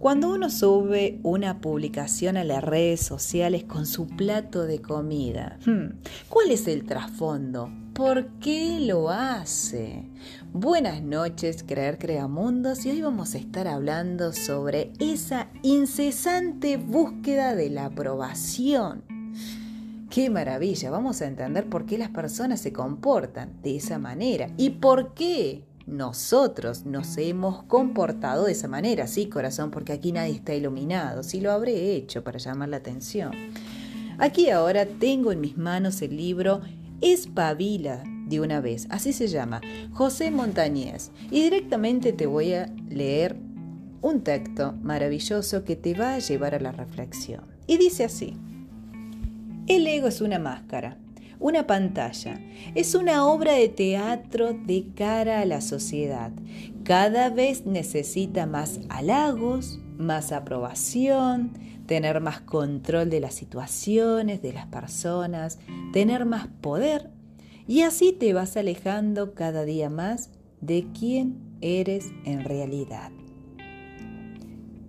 Cuando uno sube una publicación a las redes sociales con su plato de comida, hmm, ¿cuál es el trasfondo? ¿Por qué lo hace? Buenas noches, Creer Creamundos, y hoy vamos a estar hablando sobre esa incesante búsqueda de la aprobación. ¡Qué maravilla! Vamos a entender por qué las personas se comportan de esa manera y por qué nosotros nos hemos comportado de esa manera, sí, corazón, porque aquí nadie está iluminado, sí lo habré hecho para llamar la atención. Aquí ahora tengo en mis manos el libro Espabila de una vez, así se llama, José Montañez, y directamente te voy a leer un texto maravilloso que te va a llevar a la reflexión. Y dice así, el ego es una máscara una pantalla. Es una obra de teatro de cara a la sociedad. Cada vez necesita más halagos, más aprobación, tener más control de las situaciones, de las personas, tener más poder. Y así te vas alejando cada día más de quién eres en realidad.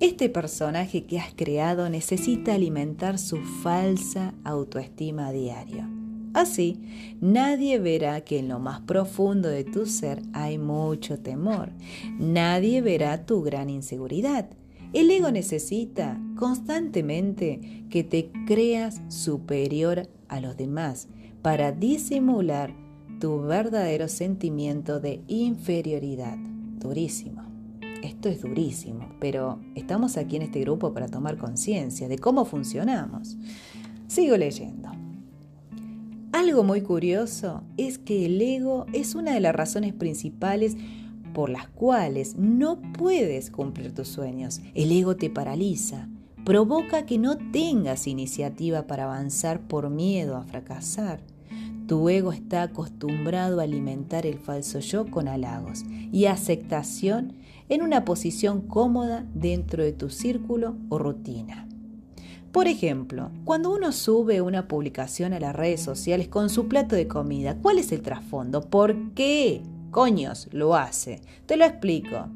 Este personaje que has creado necesita alimentar su falsa autoestima diario. Así, nadie verá que en lo más profundo de tu ser hay mucho temor. Nadie verá tu gran inseguridad. El ego necesita constantemente que te creas superior a los demás para disimular tu verdadero sentimiento de inferioridad. Durísimo. Esto es durísimo, pero estamos aquí en este grupo para tomar conciencia de cómo funcionamos. Sigo leyendo. Algo muy curioso es que el ego es una de las razones principales por las cuales no puedes cumplir tus sueños. El ego te paraliza, provoca que no tengas iniciativa para avanzar por miedo a fracasar. Tu ego está acostumbrado a alimentar el falso yo con halagos y aceptación en una posición cómoda dentro de tu círculo o rutina. Por ejemplo, cuando uno sube una publicación a las redes sociales con su plato de comida, ¿cuál es el trasfondo? ¿Por qué? Coños, lo hace. Te lo explico.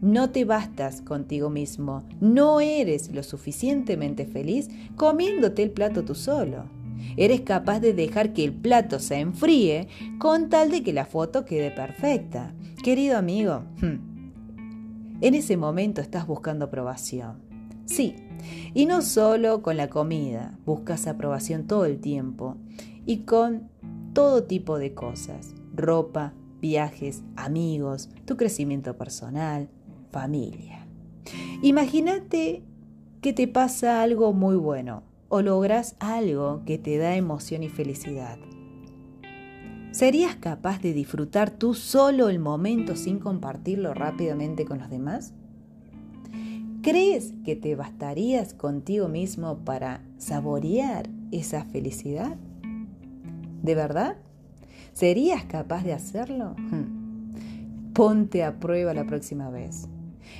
No te bastas contigo mismo, no eres lo suficientemente feliz comiéndote el plato tú solo. Eres capaz de dejar que el plato se enfríe con tal de que la foto quede perfecta. Querido amigo, hmm, en ese momento estás buscando aprobación. Sí, y no solo con la comida, buscas aprobación todo el tiempo y con todo tipo de cosas, ropa, viajes, amigos, tu crecimiento personal, familia. Imagínate que te pasa algo muy bueno o logras algo que te da emoción y felicidad. ¿Serías capaz de disfrutar tú solo el momento sin compartirlo rápidamente con los demás? ¿Crees que te bastarías contigo mismo para saborear esa felicidad? ¿De verdad? ¿Serías capaz de hacerlo? Hmm. Ponte a prueba la próxima vez.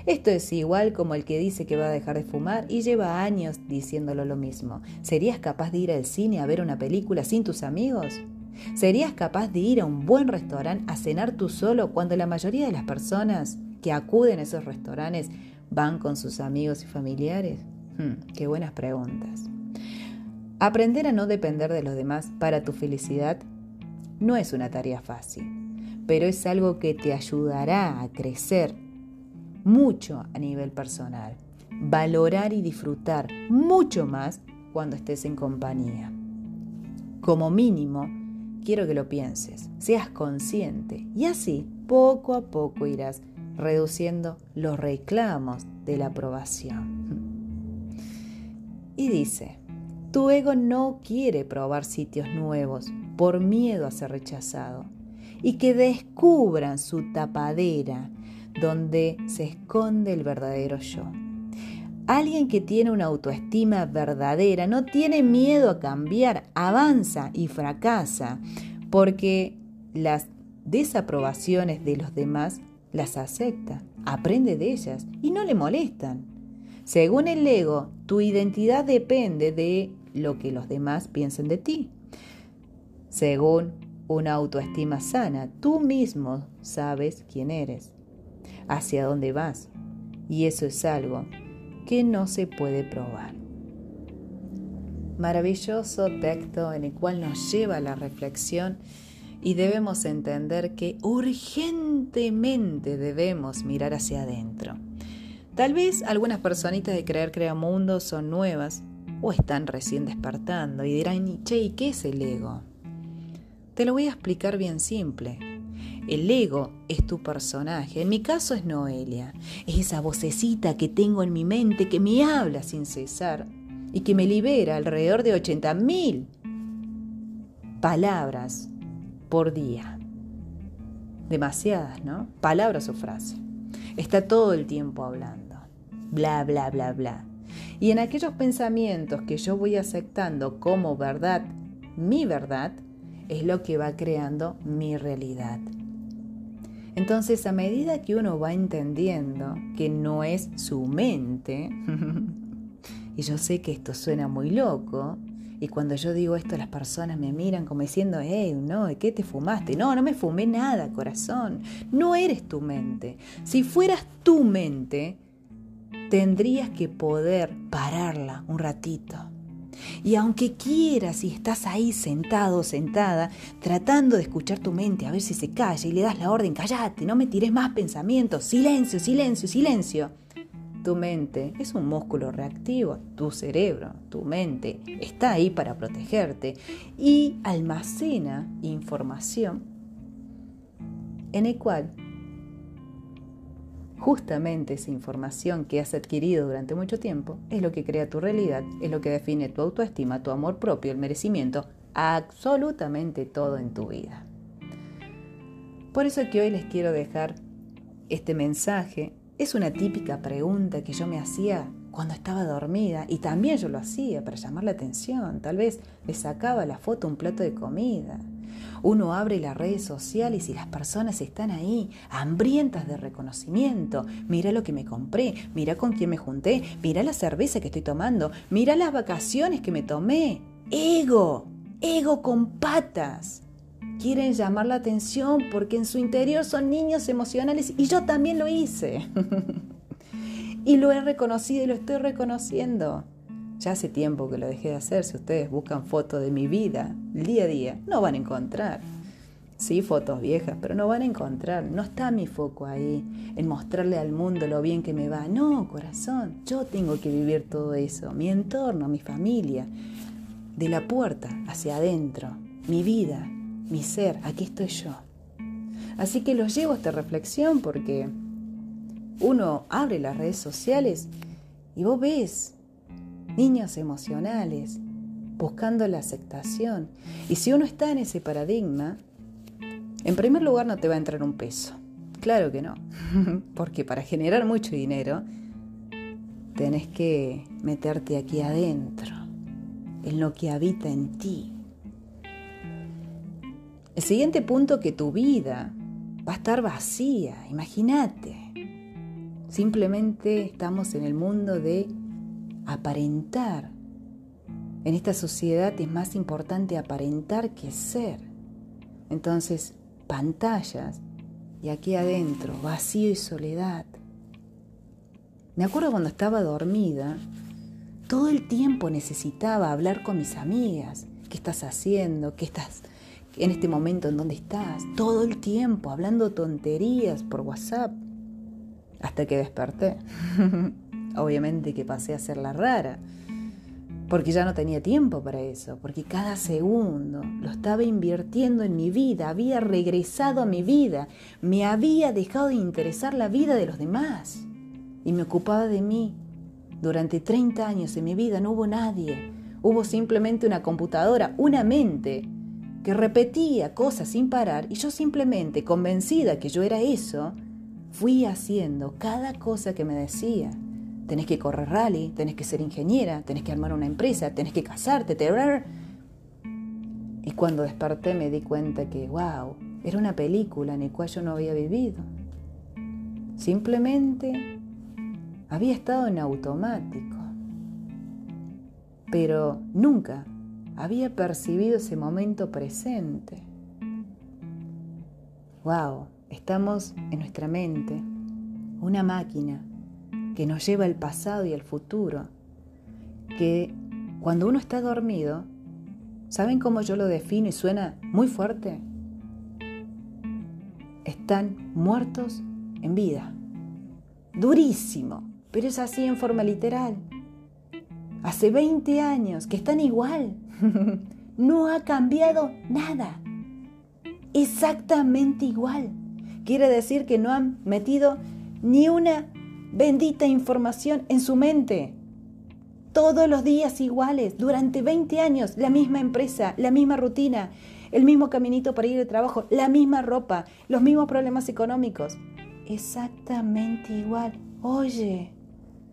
Esto es igual como el que dice que va a dejar de fumar y lleva años diciéndolo lo mismo. ¿Serías capaz de ir al cine a ver una película sin tus amigos? ¿Serías capaz de ir a un buen restaurante a cenar tú solo cuando la mayoría de las personas que acuden a esos restaurantes ¿Van con sus amigos y familiares? Hmm, qué buenas preguntas. Aprender a no depender de los demás para tu felicidad no es una tarea fácil, pero es algo que te ayudará a crecer mucho a nivel personal, valorar y disfrutar mucho más cuando estés en compañía. Como mínimo, quiero que lo pienses, seas consciente y así poco a poco irás reduciendo los reclamos de la aprobación. Y dice, tu ego no quiere probar sitios nuevos por miedo a ser rechazado y que descubran su tapadera donde se esconde el verdadero yo. Alguien que tiene una autoestima verdadera no tiene miedo a cambiar, avanza y fracasa, porque las desaprobaciones de los demás las acepta, aprende de ellas y no le molestan. Según el ego, tu identidad depende de lo que los demás piensen de ti. Según una autoestima sana, tú mismo sabes quién eres, hacia dónde vas. Y eso es algo que no se puede probar. Maravilloso texto en el cual nos lleva a la reflexión y debemos entender que urgentemente debemos mirar hacia adentro. Tal vez algunas personitas de Creer Crea Mundo son nuevas o están recién despertando y dirán, che, ¿y qué es el ego? Te lo voy a explicar bien simple. El ego es tu personaje. En mi caso es Noelia. Es esa vocecita que tengo en mi mente que me habla sin cesar y que me libera alrededor de 80.000 palabras por día. Demasiadas, ¿no? Palabras o frases. Está todo el tiempo hablando. Bla, bla, bla, bla. Y en aquellos pensamientos que yo voy aceptando como verdad, mi verdad, es lo que va creando mi realidad. Entonces, a medida que uno va entendiendo que no es su mente, y yo sé que esto suena muy loco, y cuando yo digo esto, las personas me miran como diciendo, hey, no, ¿de qué te fumaste? No, no me fumé nada, corazón. No eres tu mente. Si fueras tu mente, tendrías que poder pararla un ratito. Y aunque quieras y estás ahí sentado sentada, tratando de escuchar tu mente a ver si se calla y le das la orden, callate, no me tires más pensamientos, silencio, silencio, silencio tu mente es un músculo reactivo, tu cerebro, tu mente está ahí para protegerte y almacena información en el cual justamente esa información que has adquirido durante mucho tiempo es lo que crea tu realidad, es lo que define tu autoestima, tu amor propio, el merecimiento, absolutamente todo en tu vida. Por eso que hoy les quiero dejar este mensaje es una típica pregunta que yo me hacía cuando estaba dormida y también yo lo hacía para llamar la atención. Tal vez le sacaba la foto un plato de comida. Uno abre las redes sociales y las personas están ahí, hambrientas de reconocimiento. Mira lo que me compré, mira con quién me junté, mira la cerveza que estoy tomando, mira las vacaciones que me tomé. Ego, ego con patas quieren llamar la atención porque en su interior son niños emocionales y yo también lo hice. y lo he reconocido y lo estoy reconociendo. Ya hace tiempo que lo dejé de hacer. Si ustedes buscan fotos de mi vida, día a día, no van a encontrar. Sí, fotos viejas, pero no van a encontrar. No está mi foco ahí, en mostrarle al mundo lo bien que me va. No, corazón, yo tengo que vivir todo eso. Mi entorno, mi familia. De la puerta hacia adentro, mi vida, mi ser, aquí estoy yo. Así que los llevo a esta reflexión porque uno abre las redes sociales y vos ves niños emocionales buscando la aceptación. Y si uno está en ese paradigma, en primer lugar no te va a entrar un peso. Claro que no, porque para generar mucho dinero tenés que meterte aquí adentro, en lo que habita en ti. El siguiente punto que tu vida va a estar vacía, imagínate. Simplemente estamos en el mundo de aparentar. En esta sociedad es más importante aparentar que ser. Entonces, pantallas y aquí adentro, vacío y soledad. Me acuerdo cuando estaba dormida, todo el tiempo necesitaba hablar con mis amigas. ¿Qué estás haciendo? ¿Qué estás en este momento en donde estás, todo el tiempo hablando tonterías por WhatsApp, hasta que desperté. Obviamente que pasé a ser la rara, porque ya no tenía tiempo para eso, porque cada segundo lo estaba invirtiendo en mi vida, había regresado a mi vida, me había dejado de interesar la vida de los demás y me ocupaba de mí. Durante 30 años en mi vida no hubo nadie, hubo simplemente una computadora, una mente que repetía cosas sin parar y yo simplemente, convencida que yo era eso, fui haciendo cada cosa que me decía. Tenés que correr rally, tenés que ser ingeniera, tenés que armar una empresa, tenés que casarte, te... Y cuando desperté me di cuenta que, wow, era una película en la cual yo no había vivido. Simplemente había estado en automático. Pero nunca había percibido ese momento presente. ¡Wow! Estamos en nuestra mente, una máquina que nos lleva al pasado y al futuro, que cuando uno está dormido, ¿saben cómo yo lo defino y suena muy fuerte? Están muertos en vida. Durísimo, pero es así en forma literal. Hace 20 años que están igual. no ha cambiado nada. Exactamente igual. Quiere decir que no han metido ni una bendita información en su mente. Todos los días iguales, durante 20 años, la misma empresa, la misma rutina, el mismo caminito para ir al trabajo, la misma ropa, los mismos problemas económicos. Exactamente igual. Oye,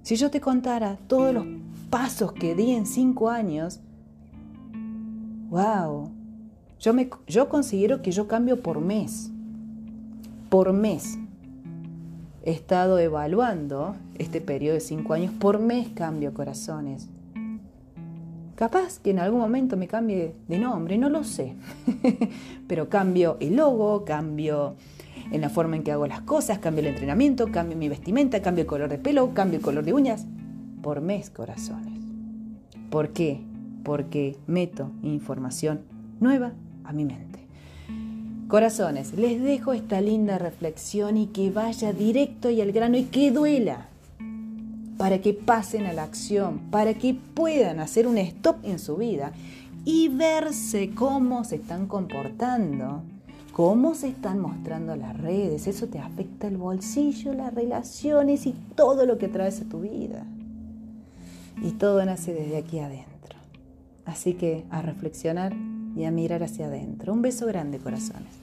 si yo te contara todos los pasos que di en cinco años, wow, yo, me, yo considero que yo cambio por mes, por mes. He estado evaluando este periodo de cinco años, por mes cambio corazones. Capaz que en algún momento me cambie de nombre, no lo sé, pero cambio el logo, cambio en la forma en que hago las cosas, cambio el entrenamiento, cambio mi vestimenta, cambio el color de pelo, cambio el color de uñas, por mes corazones. ¿Por qué? Porque meto información nueva a mi mente. Corazones, les dejo esta linda reflexión y que vaya directo y al grano y que duela para que pasen a la acción, para que puedan hacer un stop en su vida y verse cómo se están comportando, cómo se están mostrando las redes. Eso te afecta el bolsillo, las relaciones y todo lo que traes a tu vida. Y todo nace desde aquí adentro. Así que a reflexionar y a mirar hacia adentro. Un beso grande, corazones.